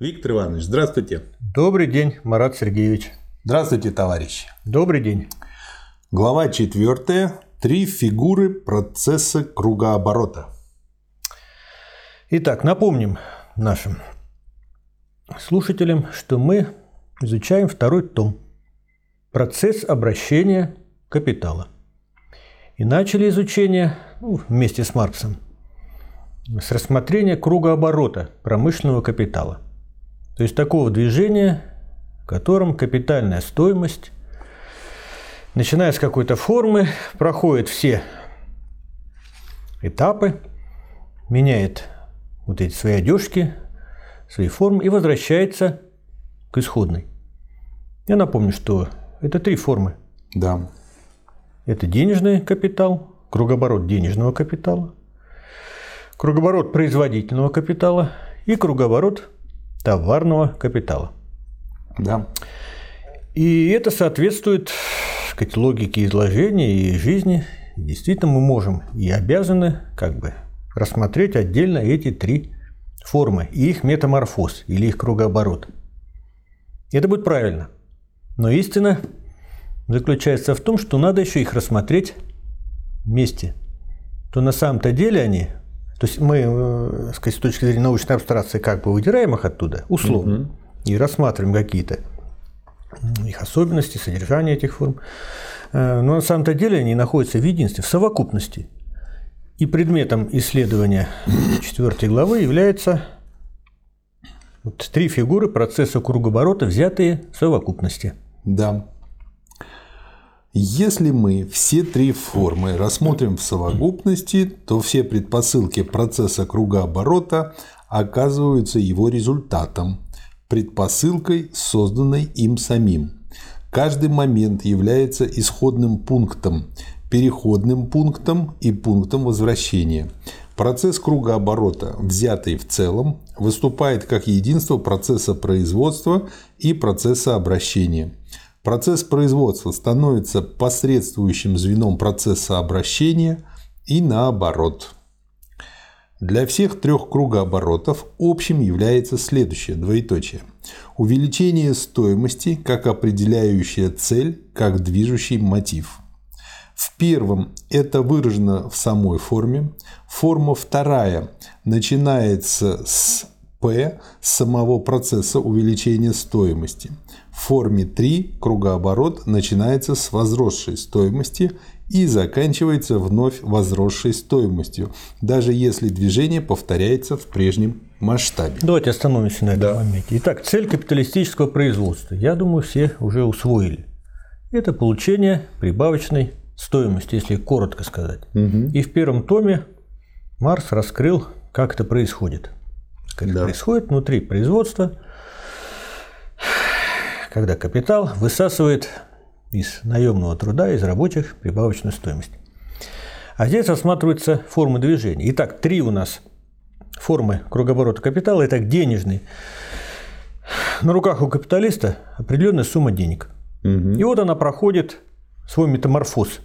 Виктор Иванович, здравствуйте. Добрый день, Марат Сергеевич. Здравствуйте, товарищи. Добрый день. Глава четвертая. Три фигуры процесса кругооборота. Итак, напомним нашим слушателям, что мы изучаем второй том «Процесс обращения капитала». И начали изучение ну, вместе с Марксом с рассмотрения кругооборота промышленного капитала – то есть такого движения, в котором капитальная стоимость, начиная с какой-то формы, проходит все этапы, меняет вот эти свои одежки, свои формы и возвращается к исходной. Я напомню, что это три формы. Да. Это денежный капитал, кругооборот денежного капитала, кругооборот производительного капитала и кругооборот товарного капитала. Да. И это соответствует сказать, логике изложения и жизни. Действительно, мы можем и обязаны как бы рассмотреть отдельно эти три формы и их метаморфоз или их кругооборот. Это будет правильно. Но истина заключается в том, что надо еще их рассмотреть вместе. То на самом-то деле они то есть мы, э, сказать, с точки зрения научной абстракции, как бы выдираем их оттуда, условно, угу. и рассматриваем какие-то их особенности, содержание этих форм. Э, но на самом-то деле они находятся в единстве, в совокупности. И предметом исследования четвертой главы является вот три фигуры процесса кругооборота, взятые в совокупности. Да. Если мы все три формы рассмотрим в совокупности, то все предпосылки процесса кругооборота оказываются его результатом, предпосылкой, созданной им самим. Каждый момент является исходным пунктом, переходным пунктом и пунктом возвращения. Процесс кругооборота, взятый в целом, выступает как единство процесса производства и процесса обращения – Процесс производства становится посредствующим звеном процесса обращения и наоборот. Для всех трех кругооборотов общим является следующее двоеточие. Увеличение стоимости как определяющая цель, как движущий мотив. В первом это выражено в самой форме. Форма вторая начинается с P самого процесса увеличения стоимости. В форме 3 кругооборот начинается с возросшей стоимости и заканчивается вновь возросшей стоимостью, даже если движение повторяется в прежнем масштабе. Давайте остановимся на этом да. моменте. Итак, цель капиталистического производства, я думаю, все уже усвоили. Это получение прибавочной стоимости, если коротко сказать. Угу. И в первом томе Марс раскрыл, как это происходит. Как да. происходит внутри производства – когда капитал высасывает из наемного труда, из рабочих прибавочную стоимость. А здесь рассматриваются формы движения. Итак, три у нас формы кругооборота капитала. Итак, денежный. На руках у капиталиста определенная сумма денег. Угу. И вот она проходит свой метаморфоз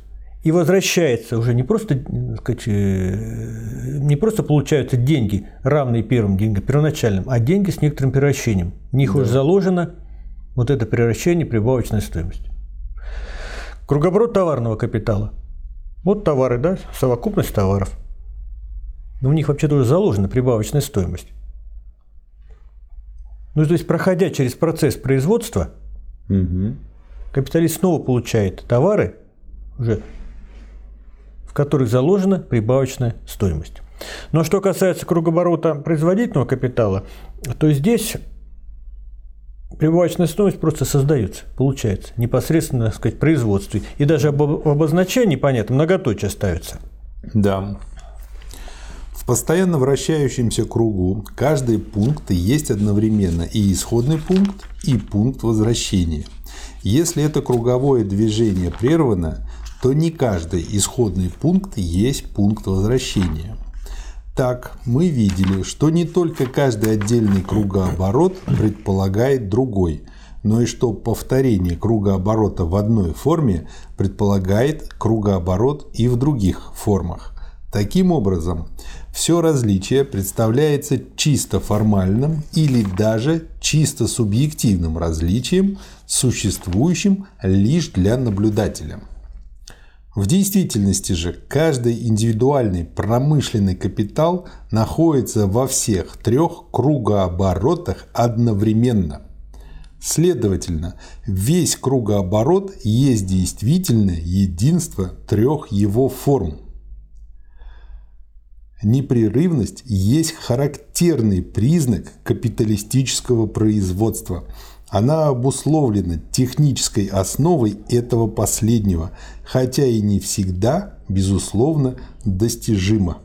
и возвращается уже не просто, сказать, э, не просто получаются деньги, равные первым деньгам, первоначальным, а деньги с некоторым превращением. В них да. уже заложено вот это превращение прибавочной стоимости. Кругоборот товарного капитала. Вот товары, да, совокупность товаров. Но у них вообще тоже заложена прибавочная стоимость. Ну, то есть, проходя через процесс производства, угу. капиталист снова получает товары, уже, в которых заложена прибавочная стоимость. Но что касается кругоборота производительного капитала, то здесь Прибавочная стоимость просто создается, получается, непосредственно, так сказать, производстве. И даже об обозначении, понятно, многоточие ставится. Да. В постоянно вращающемся кругу каждый пункт есть одновременно и исходный пункт, и пункт возвращения. Если это круговое движение прервано, то не каждый исходный пункт есть пункт возвращения. Так, мы видели, что не только каждый отдельный кругооборот предполагает другой, но и что повторение кругооборота в одной форме предполагает кругооборот и в других формах. Таким образом, все различие представляется чисто формальным или даже чисто субъективным различием, существующим лишь для наблюдателя. В действительности же каждый индивидуальный промышленный капитал находится во всех трех кругооборотах одновременно. Следовательно, весь кругооборот есть действительное единство трех его форм. Непрерывность есть характерный признак капиталистического производства – она обусловлена технической основой этого последнего, хотя и не всегда, безусловно, достижима.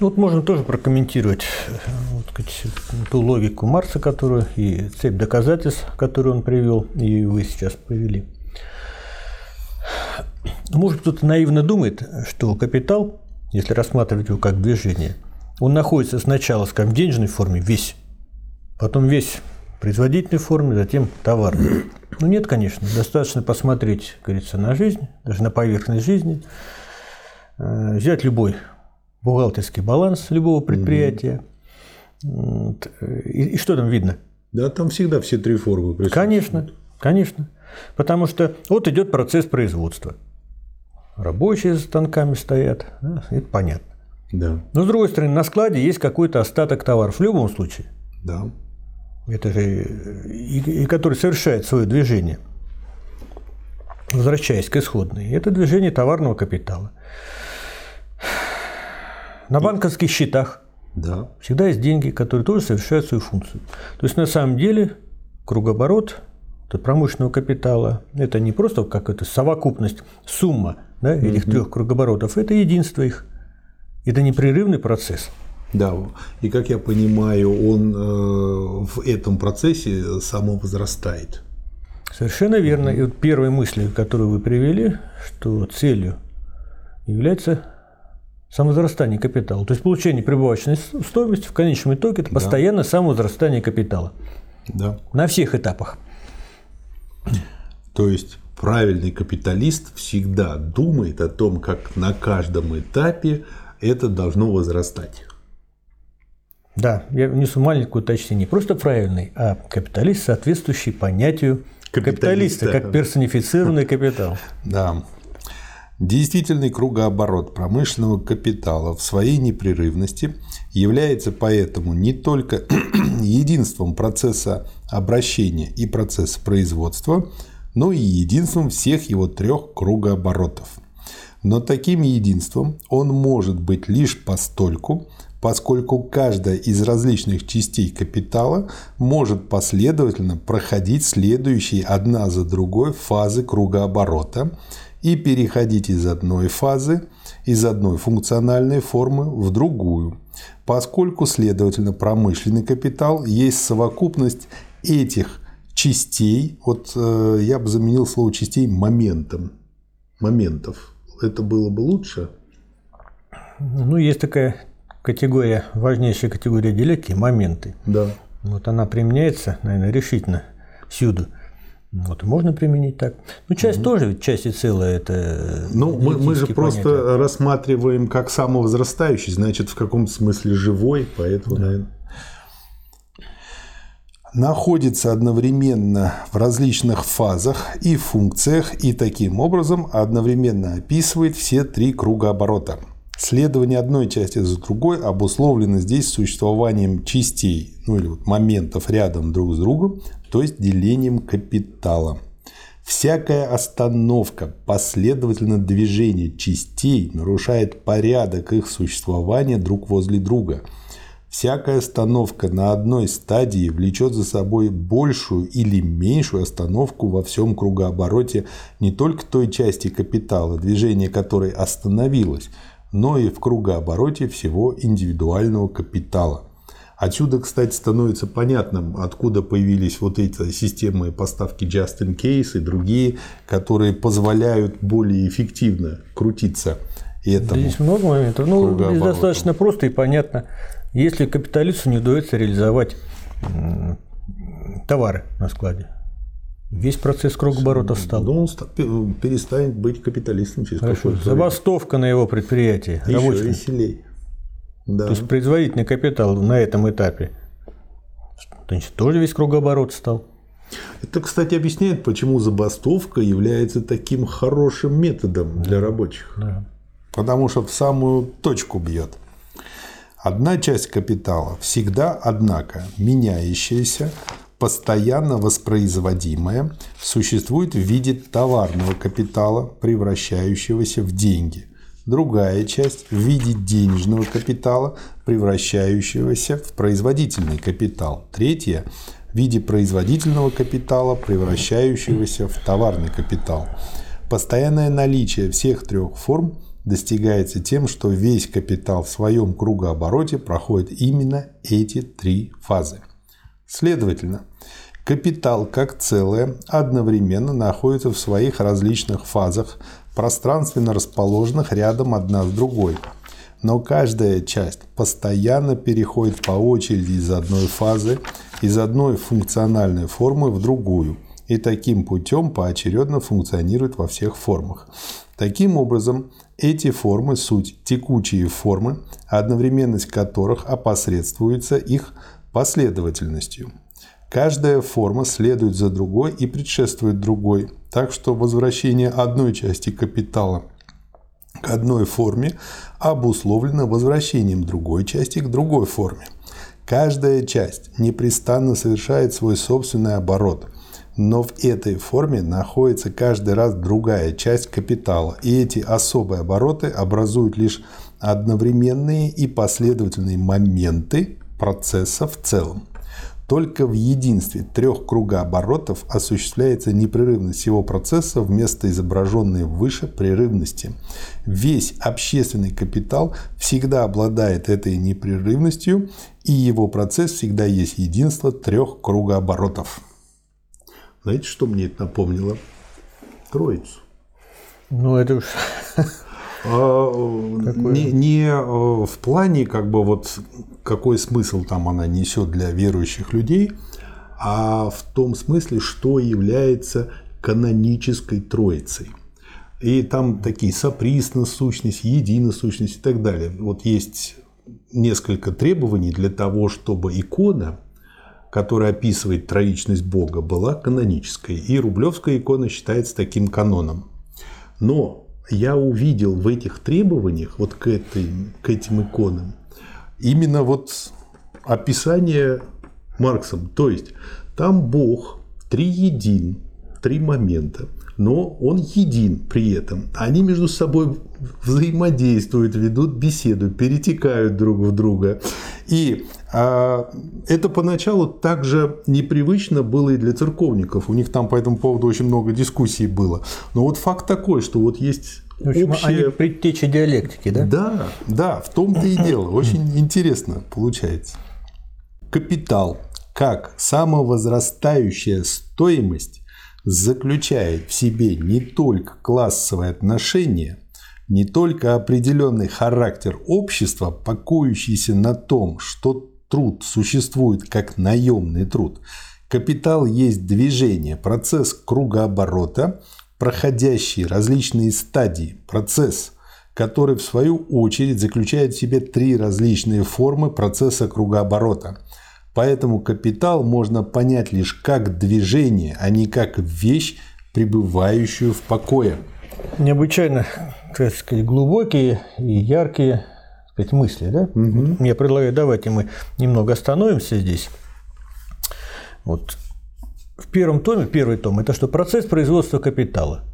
Ну, вот можно тоже прокомментировать вот, ту логику Марса, которую и цепь доказательств, которую он привел, и вы сейчас привели. Может, кто-то наивно думает, что капитал, если рассматривать его как движение, он находится сначала, скажем, в денежной форме весь, потом весь производительной форме, затем товарной. Ну нет, конечно, достаточно посмотреть, говорится, на жизнь, даже на поверхность жизни, э, взять любой бухгалтерский баланс любого предприятия. И, и что там видно? Да, там всегда все три формы присутствуют. Конечно, конечно. Потому что вот идет процесс производства. Рабочие за станками стоят, да, это понятно. Да. Но с другой стороны, на складе есть какой-то остаток товаров в любом случае. Да это же, и, и который совершает свое движение, возвращаясь к исходной, это движение товарного капитала. На банковских счетах да. всегда есть деньги, которые тоже совершают свою функцию. То есть на самом деле кругооборот промышленного капитала это не просто какая-то совокупность, сумма да, этих угу. трех кругооборотов, это единство их. Это непрерывный процесс. Да, и как я понимаю, он э, в этом процессе само возрастает. Совершенно верно. И вот первая мысль, которую вы привели, что целью является самовозрастание капитала. То есть получение прибавочной стоимости в конечном итоге это постоянное да. самовозрастание капитала. Да. На всех этапах. То есть правильный капиталист всегда думает о том, как на каждом этапе это должно возрастать. Да, я внесу маленькое уточнение. Не просто правильный, а капиталист, соответствующий понятию капиталиста, как персонифицированный капитал. Да. Действительный кругооборот промышленного капитала в своей непрерывности является поэтому не только единством процесса обращения и процесса производства, но и единством всех его трех кругооборотов. Но таким единством он может быть лишь постольку, поскольку каждая из различных частей капитала может последовательно проходить следующие одна за другой фазы кругооборота и переходить из одной фазы, из одной функциональной формы в другую, поскольку, следовательно, промышленный капитал есть совокупность этих частей, вот э, я бы заменил слово частей моментом, моментов. Это было бы лучше? Ну, есть такая категория, важнейшая категория диалектики – моменты. Да. Вот она применяется, наверное, решительно всюду. Вот, можно применить так. Ну, часть угу. тоже, ведь часть и целая это. Ну, мы, мы же просто понятия. рассматриваем как самовозрастающий, значит, в каком-то смысле живой, поэтому, да. наверное. Находится одновременно в различных фазах и функциях, и таким образом одновременно описывает все три круга оборота – Следование одной части за другой обусловлено здесь существованием частей, ну или вот моментов рядом друг с другом, то есть делением капитала. Всякая остановка последовательно движения частей нарушает порядок их существования друг возле друга. Всякая остановка на одной стадии влечет за собой большую или меньшую остановку во всем кругообороте не только той части капитала, движение которой остановилось – но и в кругообороте всего индивидуального капитала. Отсюда, кстати, становится понятным, откуда появились вот эти системы поставки just in case и другие, которые позволяют более эффективно крутиться этому. Здесь много моментов. Ну, здесь достаточно просто и понятно. Если капиталисту не удается реализовать товары на складе, Весь процесс кругооборота встал. Ну, он перестанет быть капиталистом через Хорошо. Забастовка на его предприятии. Еще рабочим. веселей. Да. То есть производительный капитал на этом этапе значит, тоже весь кругооборот стал. Это, кстати, объясняет, почему забастовка является таким хорошим методом для рабочих. Да. Потому что в самую точку бьет. Одна часть капитала всегда, однако, меняющаяся, постоянно воспроизводимая, существует в виде товарного капитала, превращающегося в деньги. Другая часть в виде денежного капитала, превращающегося в производительный капитал. Третья в виде производительного капитала, превращающегося в товарный капитал. Постоянное наличие всех трех форм достигается тем, что весь капитал в своем кругообороте проходит именно эти три фазы. Следовательно, капитал как целое одновременно находится в своих различных фазах, пространственно расположенных рядом одна с другой. Но каждая часть постоянно переходит по очереди из одной фазы, из одной функциональной формы в другую и таким путем поочередно функционирует во всех формах. Таким образом, эти формы – суть текучие формы, одновременность которых опосредствуется их последовательностью. Каждая форма следует за другой и предшествует другой, так что возвращение одной части капитала к одной форме обусловлено возвращением другой части к другой форме. Каждая часть непрестанно совершает свой собственный оборот, но в этой форме находится каждый раз другая часть капитала, и эти особые обороты образуют лишь одновременные и последовательные моменты процесса в целом. Только в единстве трех кругооборотов осуществляется непрерывность всего процесса вместо изображенной выше прерывности. Весь общественный капитал всегда обладает этой непрерывностью, и его процесс всегда есть единство трех кругооборотов. Знаете, что мне это напомнило? Троицу. Ну, это уж а, не, не э, в плане, как бы вот какой смысл там она несет для верующих людей, а в том смысле, что является канонической троицей. И там такие соприсно сущность, едино сущность и так далее. Вот есть несколько требований для того, чтобы икона, которая описывает троичность Бога, была канонической. И Рублевская икона считается таким каноном. Но я увидел в этих требованиях, вот к, этой, к этим иконам, именно вот описание Марксом. То есть там Бог триедин, три момента, но он един при этом. Они между собой взаимодействуют, ведут беседу, перетекают друг в друга. И а, это поначалу также непривычно было и для церковников. У них там по этому поводу очень много дискуссий было. Но вот факт такой, что вот есть в общем, общее... они предтечи диалектики, да? Да, да, в том-то и дело. Очень интересно получается. Капитал как самовозрастающая стоимость заключает в себе не только классовые отношения, не только определенный характер общества, покоящийся на том, что труд существует как наемный труд. Капитал есть движение, процесс кругооборота, проходящий различные стадии, процесс, который в свою очередь заключает в себе три различные формы процесса кругооборота. Поэтому капитал можно понять лишь как движение, а не как вещь, пребывающую в покое. Необычайно так сказать, глубокие и яркие так сказать, мысли. Да? Угу. Я предлагаю, давайте мы немного остановимся здесь. Вот в первом томе, первый том, это что процесс производства капитала.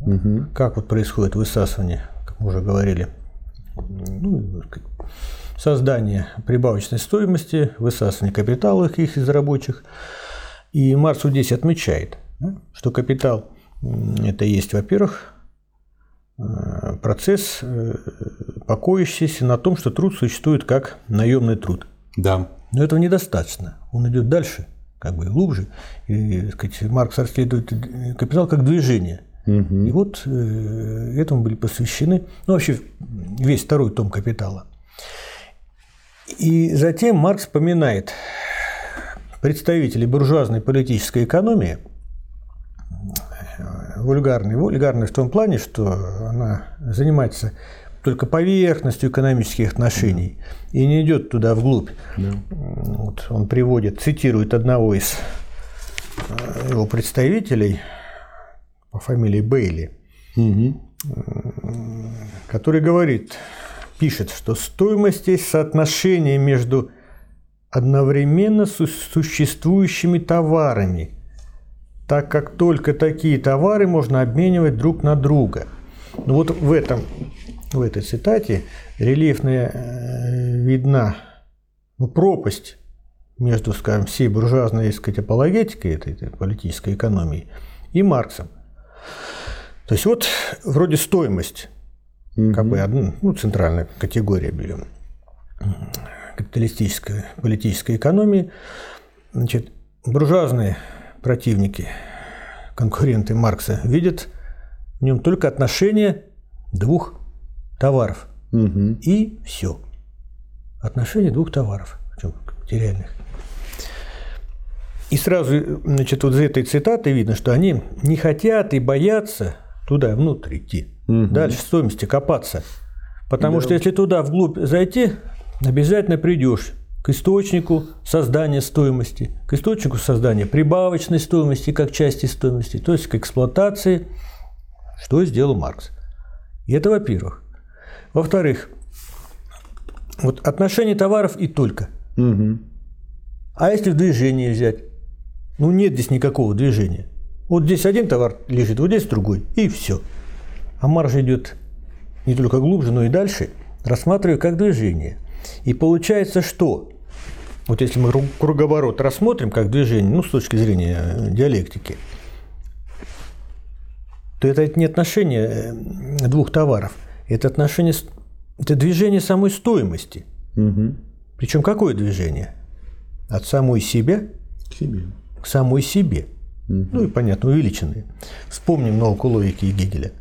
Угу. Как вот происходит высасывание, как мы уже говорили, ну, создание прибавочной стоимости, высасывание капитала их из рабочих. И Марсу здесь отмечает, что капитал – это есть, во-первых, э, процесс, э, покоящийся на том, что труд существует как наемный труд. Да. Но этого недостаточно. Он идет дальше – как бы глубже. И, сказать, Маркс расследует капитал как движение. Угу. И вот э, этому были посвящены, ну вообще весь второй том капитала. И затем Маркс вспоминает представителей буржуазной политической экономии, вульгарной. Вульгарной в том плане, что она занимается только поверхностью экономических отношений и не идет туда вглубь. Да. Вот он приводит, цитирует одного из э, его представителей по фамилии Бейли, угу. который говорит, пишет, что стоимость есть соотношение между одновременно существующими товарами, так как только такие товары можно обменивать друг на друга. Ну вот в этом в этой цитате рельефно э, видна ну, пропасть между, скажем, всей буржуазной сказать, апологетикой этой, этой политической экономии и Марксом. То есть вот вроде стоимость, mm-hmm. как бы одна, ну, центральная категория берем капиталистической политической экономии, значит, буржуазные противники, конкуренты Маркса видят в нем только отношение двух товаров. Угу. И все. Отношение двух товаров, причем материальных. И сразу, значит, вот из этой цитаты видно, что они не хотят и боятся туда внутрь идти, угу. дальше стоимости копаться. Потому да. что если туда вглубь зайти, обязательно придешь к источнику создания стоимости, к источнику создания прибавочной стоимости как части стоимости, то есть к эксплуатации, что сделал Маркс. И это во-первых. Во-вторых, вот отношение товаров и только. Угу. А если в движении взять? Ну, нет здесь никакого движения. Вот здесь один товар лежит, вот здесь другой, и все. А маржа идет не только глубже, но и дальше. Рассматриваю как движение. И получается, что вот если мы круговорот рассмотрим как движение, ну, с точки зрения э, диалектики, то это не отношение э, двух товаров, это отношение, это движение самой стоимости. Угу. Причем какое движение? От самой себя к себе. К самой себе. Угу. Ну и, понятно, увеличенные. Вспомним науку логики Гегеля.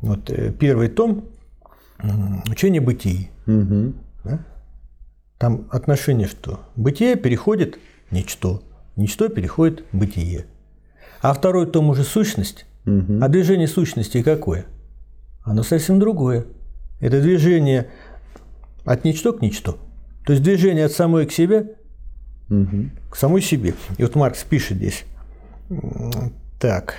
Вот э, первый том «Учение бытии». Угу. Да? Там отношение что? Бытие переходит ничто, ничто переходит бытие. А второй том уже сущность. Угу. А движение сущности какое? Оно совсем другое. Это движение от ничто к ничто. То есть движение от самой к себе угу. к самой себе. И вот Маркс пишет здесь. Так.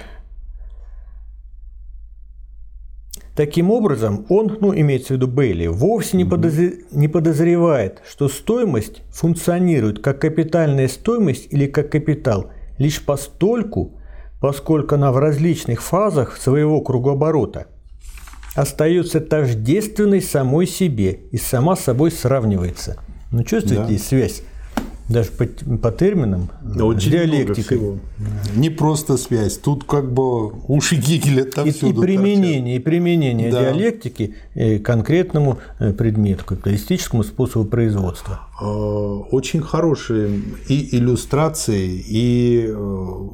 Таким образом, он, ну, имеется в виду Бейли, вовсе не, подозр... не подозревает, что стоимость функционирует как капитальная стоимость или как капитал лишь постольку, поскольку она в различных фазах своего кругооборота остается тождественной самой себе и сама собой сравнивается. Ну, чувствуете да. связь? Даже по, по терминам, да, очень диалектикой. Много всего. Не просто связь, тут как бы уши Гегеля там и, и применение, торчат. и применение да. диалектики к конкретному э, предмету, капиталистическому способу производства. А, очень хорошие и иллюстрации, и э,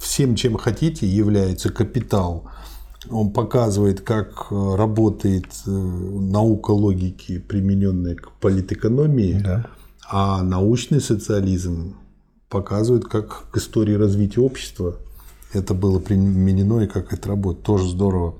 всем, чем хотите, является капитал. Он показывает, как работает э, наука логики, примененная к политэкономии. Да а научный социализм показывает, как к истории развития общества это было применено и как это работает. Тоже здорово.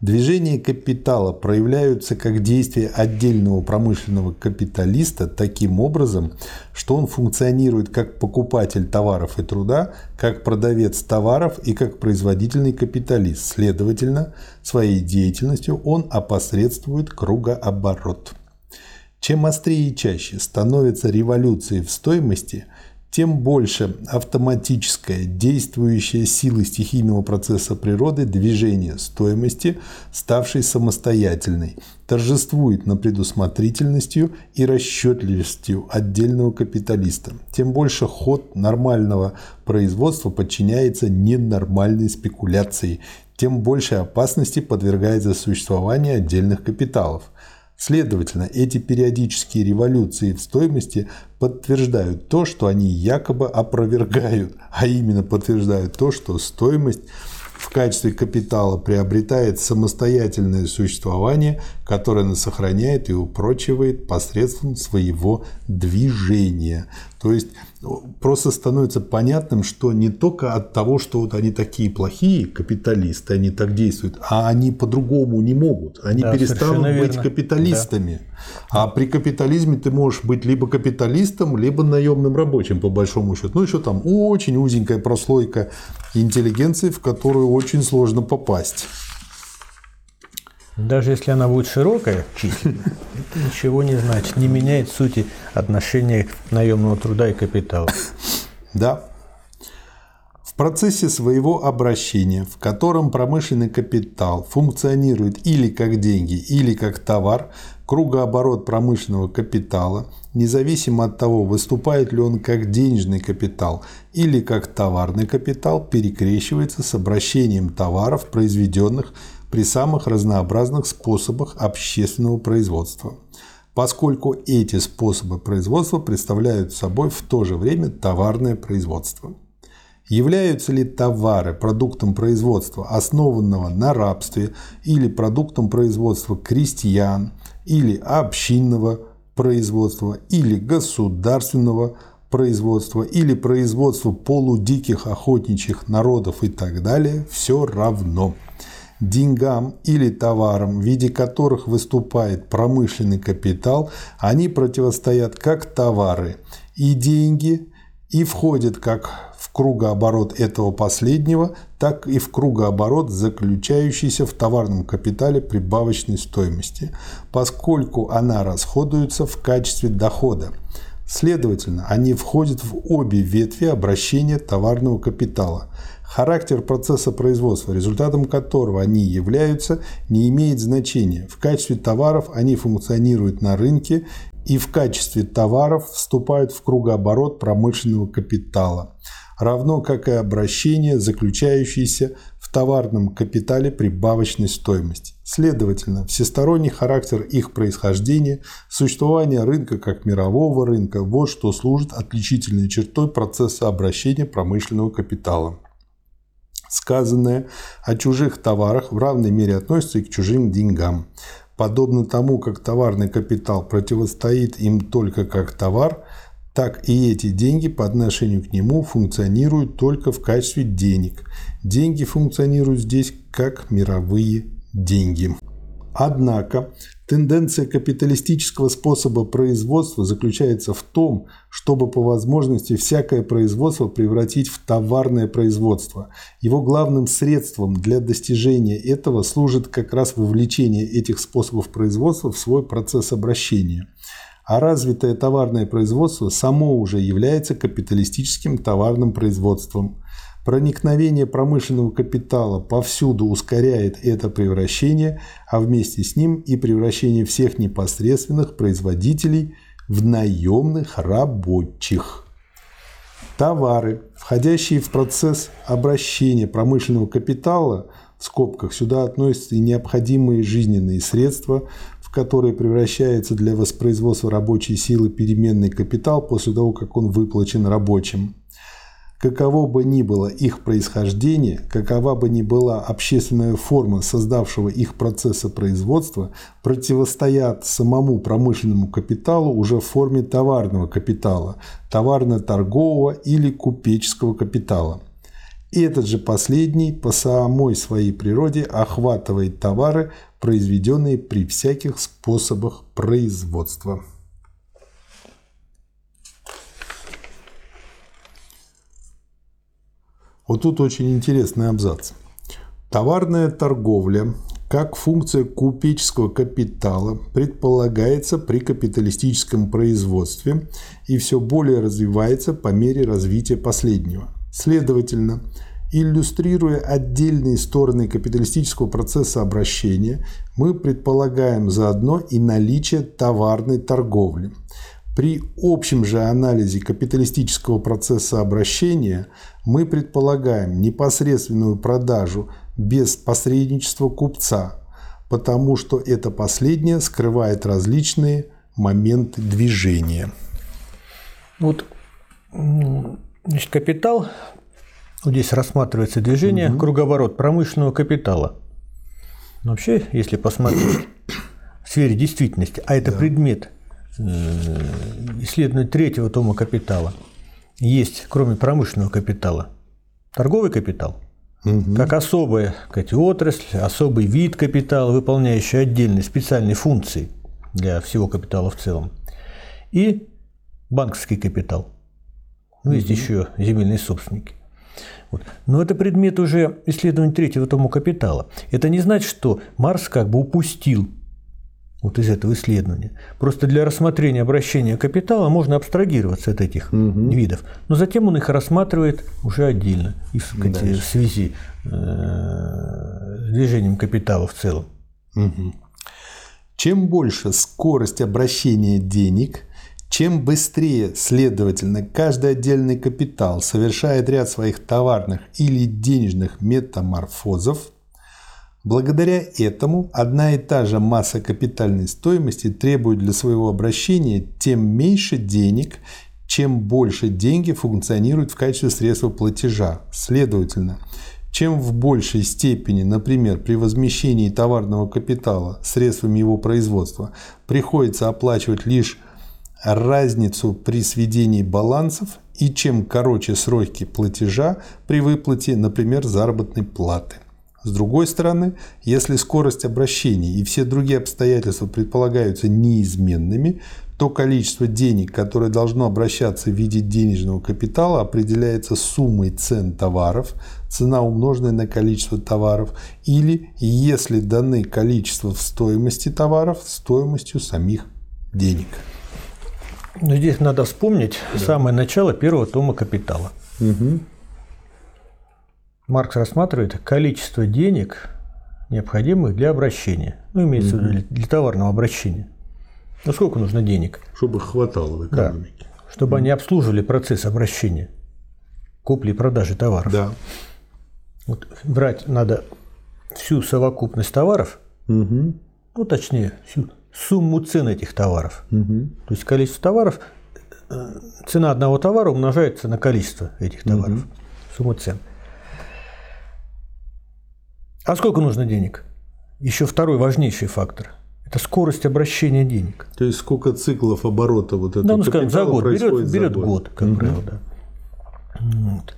Движения капитала проявляются как действие отдельного промышленного капиталиста таким образом, что он функционирует как покупатель товаров и труда, как продавец товаров и как производительный капиталист. Следовательно, своей деятельностью он опосредствует кругооборот. Чем острее и чаще становятся революции в стоимости, тем больше автоматическая действующая сила стихийного процесса природы движения стоимости, ставшей самостоятельной, торжествует над предусмотрительностью и расчетливостью отдельного капиталиста. Тем больше ход нормального производства подчиняется ненормальной спекуляции, тем больше опасности подвергается существование отдельных капиталов. Следовательно, эти периодические революции в стоимости подтверждают то, что они якобы опровергают, а именно подтверждают то, что стоимость в качестве капитала приобретает самостоятельное существование, которое она сохраняет и упрочивает посредством своего движения. То есть просто становится понятным, что не только от того, что вот они такие плохие капиталисты, они так действуют, а они по-другому не могут. Они да, перестанут быть верно. капиталистами. Да. А при капитализме ты можешь быть либо капиталистом, либо наемным рабочим, по большому счету. Ну, еще там очень узенькая прослойка интеллигенции, в которую очень сложно попасть. Даже если она будет широкая численно, это ничего не значит, не меняет сути отношения наемного труда и капитала. Да. В процессе своего обращения, в котором промышленный капитал функционирует или как деньги, или как товар, кругооборот промышленного капитала, независимо от того, выступает ли он как денежный капитал или как товарный капитал, перекрещивается с обращением товаров, произведенных при самых разнообразных способах общественного производства, поскольку эти способы производства представляют собой в то же время товарное производство. Являются ли товары продуктом производства, основанного на рабстве, или продуктом производства крестьян, или общинного производства, или государственного производства, или производства полудиких охотничьих народов и так далее, все равно – деньгам или товарам, в виде которых выступает промышленный капитал, они противостоят как товары и деньги и входят как в кругооборот этого последнего, так и в кругооборот, заключающийся в товарном капитале прибавочной стоимости, поскольку она расходуется в качестве дохода. Следовательно, они входят в обе ветви обращения товарного капитала – Характер процесса производства, результатом которого они являются, не имеет значения. В качестве товаров они функционируют на рынке и в качестве товаров вступают в кругооборот промышленного капитала, равно как и обращения, заключающиеся в товарном капитале прибавочной стоимости. Следовательно, всесторонний характер их происхождения, существование рынка как мирового рынка – вот что служит отличительной чертой процесса обращения промышленного капитала сказанное о чужих товарах в равной мере относится и к чужим деньгам. Подобно тому, как товарный капитал противостоит им только как товар, так и эти деньги по отношению к нему функционируют только в качестве денег. Деньги функционируют здесь как мировые деньги. Однако тенденция капиталистического способа производства заключается в том, чтобы по возможности всякое производство превратить в товарное производство. Его главным средством для достижения этого служит как раз вовлечение этих способов производства в свой процесс обращения. А развитое товарное производство само уже является капиталистическим товарным производством. Проникновение промышленного капитала повсюду ускоряет это превращение, а вместе с ним и превращение всех непосредственных производителей в наемных рабочих. Товары, входящие в процесс обращения промышленного капитала, в скобках сюда относятся и необходимые жизненные средства, в которые превращается для воспроизводства рабочей силы переменный капитал после того, как он выплачен рабочим – Каково бы ни было их происхождение, какова бы ни была общественная форма создавшего их процесса производства, противостоят самому промышленному капиталу уже в форме товарного капитала, товарно-торгового или купеческого капитала. И этот же последний по самой своей природе охватывает товары, произведенные при всяких способах производства. Вот тут очень интересный абзац. Товарная торговля как функция купеческого капитала предполагается при капиталистическом производстве и все более развивается по мере развития последнего. Следовательно, иллюстрируя отдельные стороны капиталистического процесса обращения, мы предполагаем заодно и наличие товарной торговли – при общем же анализе капиталистического процесса обращения мы предполагаем непосредственную продажу без посредничества купца, потому что это последнее скрывает различные моменты движения. Вот значит, капитал Вот здесь рассматривается движение угу. круговорот промышленного капитала. Но вообще, если посмотреть в сфере действительности, а это да. предмет исследования третьего тома капитала, есть, кроме промышленного капитала, торговый капитал, угу. как особая сказать, отрасль, особый вид капитала, выполняющий отдельные специальные функции для всего капитала в целом, и банковский капитал. Ну, есть угу. еще земельные собственники. Вот. Но это предмет уже исследования третьего тома капитала. Это не значит, что Марс как бы упустил вот из этого исследования. Просто для рассмотрения обращения капитала можно абстрагироваться от этих угу. видов, но затем он их рассматривает уже отдельно и в, в связи э, с движением капитала в целом. Угу. Чем больше скорость обращения денег, чем быстрее, следовательно, каждый отдельный капитал совершает ряд своих товарных или денежных метаморфозов, благодаря этому одна и та же масса капитальной стоимости требует для своего обращения тем меньше денег, чем больше деньги функционируют в качестве средства платежа. Следовательно, чем в большей степени, например, при возмещении товарного капитала средствами его производства приходится оплачивать лишь разницу при сведении балансов и чем короче сроки платежа при выплате, например, заработной платы. С другой стороны, если скорость обращения и все другие обстоятельства предполагаются неизменными, то количество денег, которое должно обращаться в виде денежного капитала, определяется суммой цен товаров, цена умноженная на количество товаров, или, если даны количество в стоимости товаров, стоимостью самих денег. Но здесь надо вспомнить да. самое начало первого тома «Капитала». Угу. Маркс рассматривает количество денег, необходимых для обращения. Ну, имеется в виду для товарного обращения. Ну, сколько нужно денег? Чтобы хватало в экономике. Да. Чтобы угу. они обслуживали процесс обращения, купли и продажи товаров. Да. Вот брать надо всю совокупность товаров, угу. ну, точнее, всю сумму цен этих товаров. Угу. То есть количество товаров, э, цена одного товара умножается на количество этих товаров. Угу. Сумма цен. А сколько нужно денег? Еще второй важнейший фактор – это скорость обращения денег. То есть сколько циклов оборота вот этого да, ну, скажем, за год берет, берет год. год, как угу. правило, да. Вот.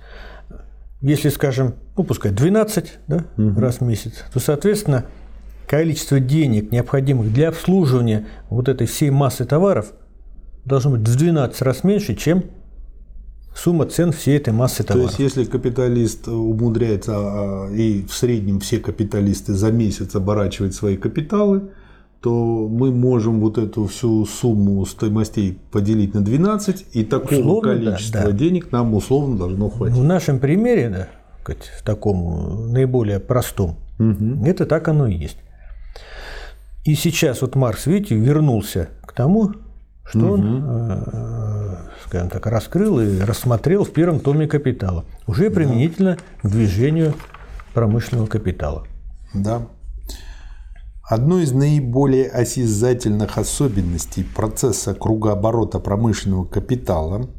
Если, скажем, ну пускай 12 да, угу. раз в месяц, то, соответственно, количество денег, необходимых для обслуживания вот этой всей массы товаров, должно быть в 12 раз меньше, чем сумма цен всей этой массы товаров. То есть, если капиталист умудряется, а, и в среднем все капиталисты за месяц оборачивать свои капиталы, то мы можем вот эту всю сумму стоимостей поделить на 12, и такого условно, количества да, да. денег нам условно должно хватить. В нашем примере, да, в таком наиболее простом, угу. это так оно и есть. И сейчас вот Маркс, видите, вернулся к тому, что угу. он, э, скажем так, раскрыл и рассмотрел в первом томе «Капитала», уже применительно да. к движению промышленного капитала. Да. Одной из наиболее осязательных особенностей процесса кругооборота промышленного капитала,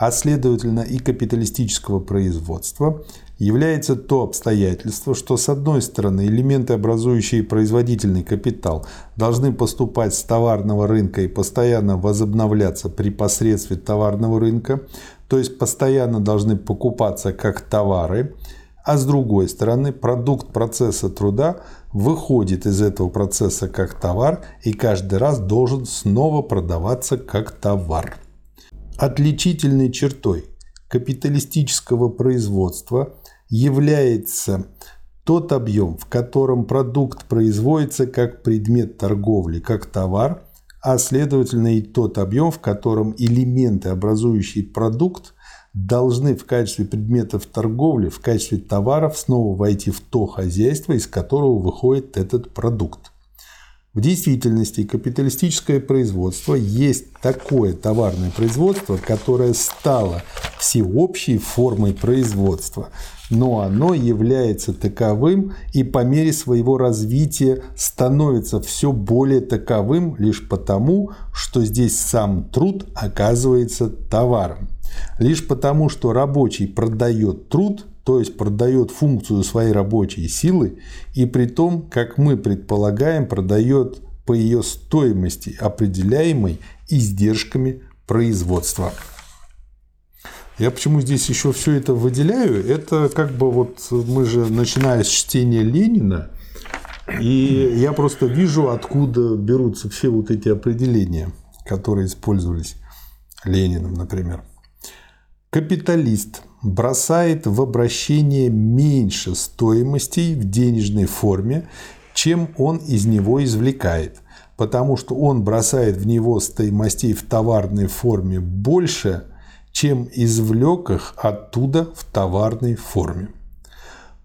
а следовательно и капиталистического производства, является то обстоятельство, что с одной стороны элементы, образующие производительный капитал, должны поступать с товарного рынка и постоянно возобновляться при посредстве товарного рынка, то есть постоянно должны покупаться как товары, а с другой стороны продукт процесса труда выходит из этого процесса как товар и каждый раз должен снова продаваться как товар. Отличительной чертой капиталистического производства является тот объем, в котором продукт производится как предмет торговли, как товар, а следовательно и тот объем, в котором элементы, образующие продукт, должны в качестве предметов торговли, в качестве товаров снова войти в то хозяйство, из которого выходит этот продукт. В действительности капиталистическое производство есть такое товарное производство, которое стало всеобщей формой производства, но оно является таковым и по мере своего развития становится все более таковым лишь потому, что здесь сам труд оказывается товаром. Лишь потому, что рабочий продает труд, то есть продает функцию своей рабочей силы, и при том, как мы предполагаем, продает по ее стоимости, определяемой издержками производства. Я почему здесь еще все это выделяю? Это как бы вот мы же начиная с чтения Ленина, и я просто вижу, откуда берутся все вот эти определения, которые использовались Лениным, например. Капиталист бросает в обращение меньше стоимостей в денежной форме, чем он из него извлекает, потому что он бросает в него стоимостей в товарной форме больше, чем извлек их оттуда в товарной форме.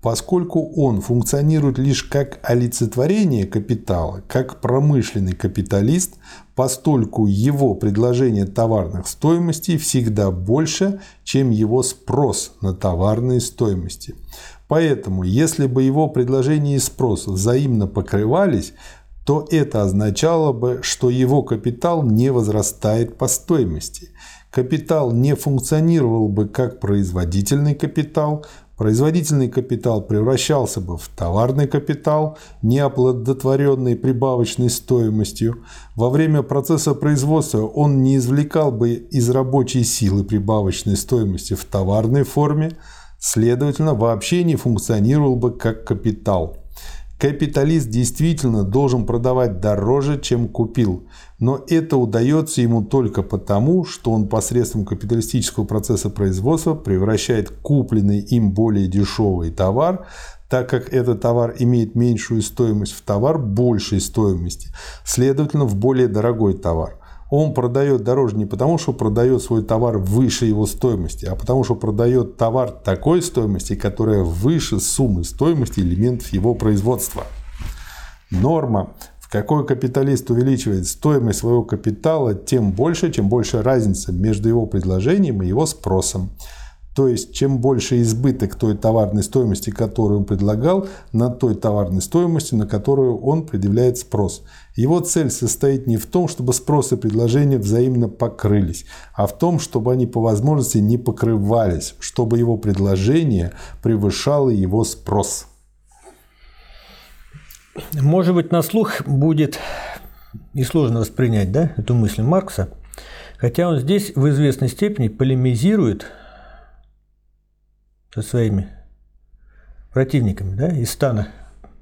Поскольку он функционирует лишь как олицетворение капитала, как промышленный капиталист, постольку его предложение товарных стоимостей всегда больше, чем его спрос на товарные стоимости. Поэтому, если бы его предложение и спрос взаимно покрывались, то это означало бы, что его капитал не возрастает по стоимости. Капитал не функционировал бы как производительный капитал, Производительный капитал превращался бы в товарный капитал, неоплодотворенный прибавочной стоимостью. Во время процесса производства он не извлекал бы из рабочей силы прибавочной стоимости в товарной форме, следовательно, вообще не функционировал бы как капитал. Капиталист действительно должен продавать дороже, чем купил, но это удается ему только потому, что он посредством капиталистического процесса производства превращает купленный им более дешевый товар, так как этот товар имеет меньшую стоимость, в товар большей стоимости, следовательно, в более дорогой товар он продает дороже не потому, что продает свой товар выше его стоимости, а потому, что продает товар такой стоимости, которая выше суммы стоимости элементов его производства. Норма, в какой капиталист увеличивает стоимость своего капитала, тем больше, чем больше разница между его предложением и его спросом. То есть, чем больше избыток той товарной стоимости, которую он предлагал, на той товарной стоимости, на которую он предъявляет спрос. Его цель состоит не в том, чтобы спрос и предложение взаимно покрылись, а в том, чтобы они по возможности не покрывались, чтобы его предложение превышало его спрос. Может быть, на слух будет и сложно воспринять да, эту мысль Маркса, хотя он здесь в известной степени полемизирует со своими противниками да, из стана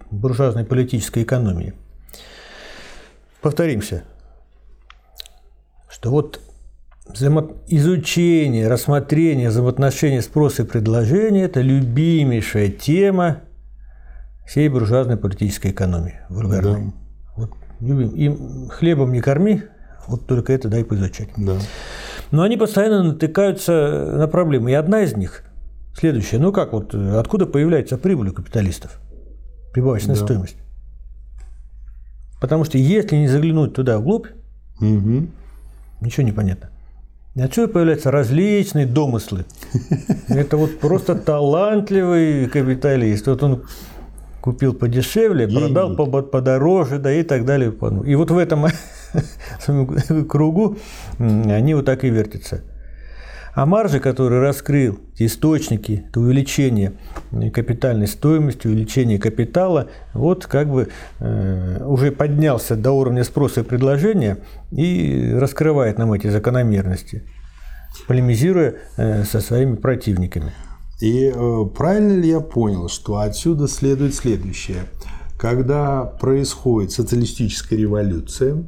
буржуазной политической экономии. Повторимся, что вот изучение, рассмотрение взаимоотношений спроса и предложения – это любимейшая тема всей буржуазной политической экономии вульгарной. Да. Вот, любим. Им хлебом не корми, вот только это дай поизучать. Да. Но они постоянно натыкаются на проблемы. И одна из них Следующее. Ну как вот, откуда появляется прибыль у капиталистов? Прибавочная да. стоимость. Потому что если не заглянуть туда вглубь, угу. ничего не понятно. И отсюда появляются различные домыслы. Это вот просто талантливый капиталист. Вот он купил подешевле, продал подороже, да и так далее. И вот в этом кругу они вот так и вертятся. А маржи, которые раскрыл, источники, это увеличение капитальной стоимости, увеличение капитала, вот как бы э, уже поднялся до уровня спроса и предложения и раскрывает нам эти закономерности, полемизируя э, со своими противниками. И э, правильно ли я понял, что отсюда следует следующее? Когда происходит социалистическая революция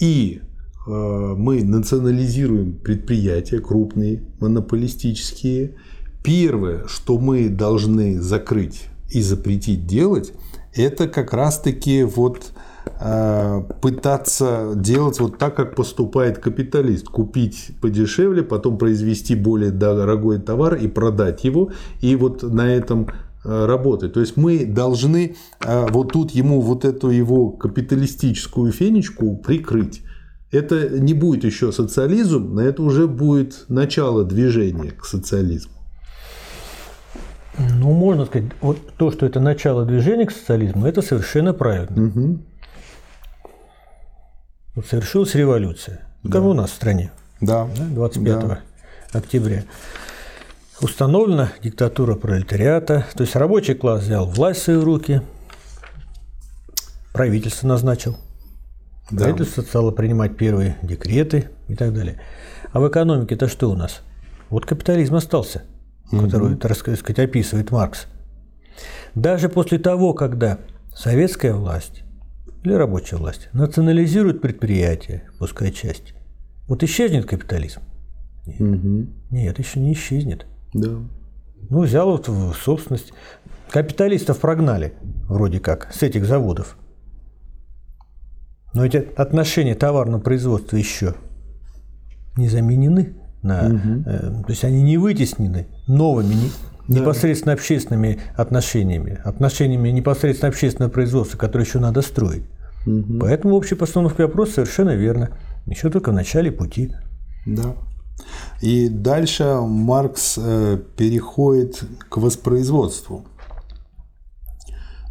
и Э, мы национализируем предприятия крупные, монополистические. Первое, что мы должны закрыть и запретить делать, это как раз-таки вот э, пытаться делать вот так, как поступает капиталист. Купить подешевле, потом произвести более дорогой товар и продать его. И вот на этом э, работать. То есть мы должны вот тут ему вот эту его капиталистическую фенечку прикрыть. Это не будет еще социализм, но это уже будет начало движения к социализму. Ну, можно сказать, вот то, что это начало движения к социализму, это совершенно правильно. Угу. Вот совершилась революция. Да. Как у нас в стране. Да. 25 да. октября. установлена диктатура пролетариата, то есть рабочий класс взял власть в свои руки, правительство назначил, да. правительство стало принимать первые декреты и так далее. А в экономике-то что у нас? Вот капитализм остался, угу. который, так сказать, описывает Маркс. Даже после того, когда советская власть или рабочая власть национализирует предприятия, пускай часть, вот исчезнет капитализм? Нет, угу. Нет еще не исчезнет. Да. Ну, взял вот в собственность. Капиталистов прогнали, вроде как, с этих заводов. Но эти отношения товарного производства еще не заменены, на, угу. э, то есть они не вытеснены новыми не, да. непосредственно общественными отношениями, отношениями непосредственно общественного производства, которые еще надо строить. Угу. Поэтому общая постановка вопроса совершенно верно. Еще только в начале пути. Да. И дальше Маркс э, переходит к воспроизводству.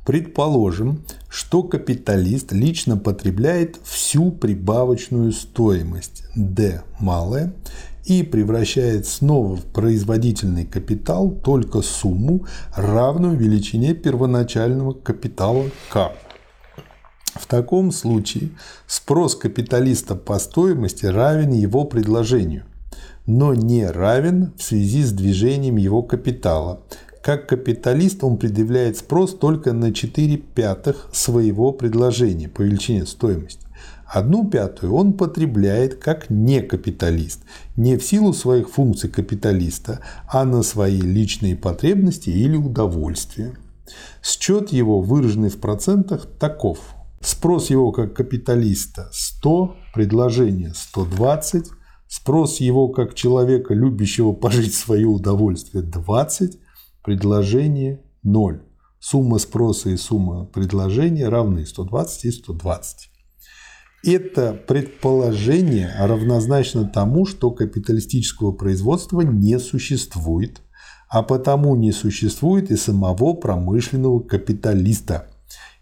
Предположим, что капиталист лично потребляет всю прибавочную стоимость D малая и превращает снова в производительный капитал только сумму, равную величине первоначального капитала К. В таком случае спрос капиталиста по стоимости равен его предложению, но не равен в связи с движением его капитала. Как капиталист он предъявляет спрос только на 4 пятых своего предложения по величине стоимости. Одну пятую он потребляет как некапиталист, не в силу своих функций капиталиста, а на свои личные потребности или удовольствия. Счет его, выраженный в процентах, таков. Спрос его как капиталиста 100, предложение 120, Спрос его как человека, любящего пожить в свое удовольствие, 20, предложение 0. Сумма спроса и сумма предложения равны 120 и 120. Это предположение равнозначно тому, что капиталистического производства не существует, а потому не существует и самого промышленного капиталиста.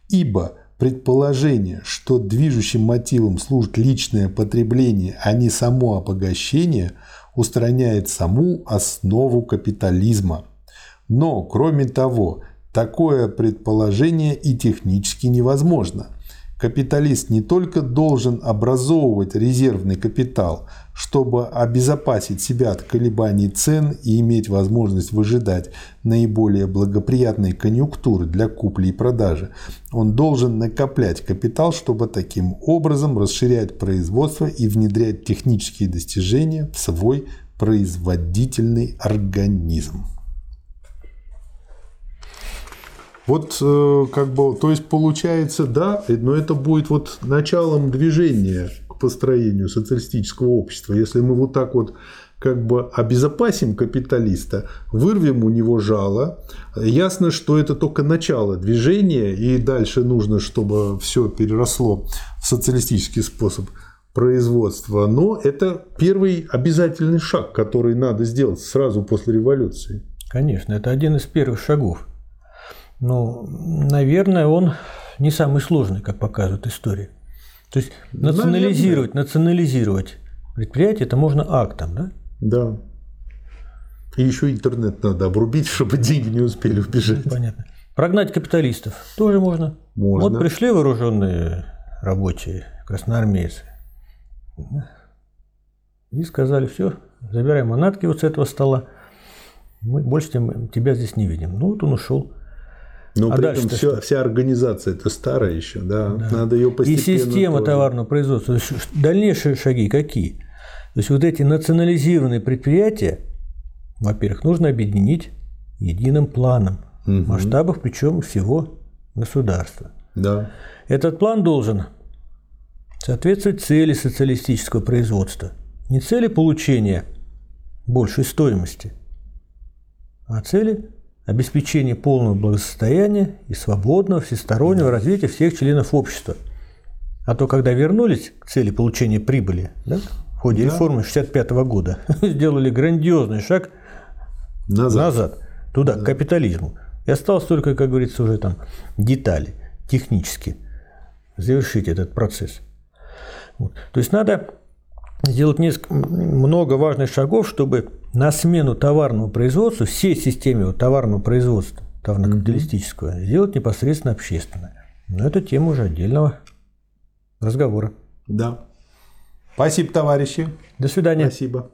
Ибо Предположение, что движущим мотивом служит личное потребление, а не само обогащение, устраняет саму основу капитализма. Но, кроме того, такое предположение и технически невозможно. Капиталист не только должен образовывать резервный капитал, чтобы обезопасить себя от колебаний цен и иметь возможность выжидать наиболее благоприятные конъюнктуры для купли и продажи, он должен накоплять капитал, чтобы таким образом расширять производство и внедрять технические достижения в свой производительный организм. Вот э, как бы, то есть получается, да, но это будет вот началом движения к построению социалистического общества. Если мы вот так вот как бы обезопасим капиталиста, вырвем у него жало, ясно, что это только начало движения, и дальше нужно, чтобы все переросло в социалистический способ производства. Но это первый обязательный шаг, который надо сделать сразу после революции. Конечно, это один из первых шагов. Ну, наверное, он не самый сложный, как показывает история. То есть национализировать, наверное. национализировать предприятие это можно актом, да? Да. И еще интернет надо обрубить, чтобы деньги не успели убежать. Понятно. Прогнать капиталистов тоже можно. Можно. Вот пришли вооруженные рабочие, красноармейцы, и сказали, все, забирай манатки вот с этого стола, мы больше тебя здесь не видим. Ну вот он ушел. Но а при этом все, вся организация это старая еще, да, да. надо ее постепенно. И система тоже. товарного производства. Дальнейшие шаги какие? То есть вот эти национализированные предприятия, во-первых, нужно объединить единым планом угу. масштабах, причем всего государства. Да. Этот план должен соответствовать цели социалистического производства. Не цели получения большей стоимости, а цели обеспечение полного благосостояния и свободного всестороннего развития всех членов общества. А то, когда вернулись к цели получения прибыли, да, в ходе да. реформы 1965 года, сделали грандиозный шаг назад, назад туда, да. к капитализму. И осталось только, как говорится, уже там детали, технически завершить этот процесс. Вот. То есть надо сделать несколько, много важных шагов, чтобы на смену товарному производству, всей системе товарного производства, товарно-капиталистического, mm-hmm. сделать непосредственно общественное. Но это тема уже отдельного разговора. Да. Спасибо, товарищи. До свидания. Спасибо.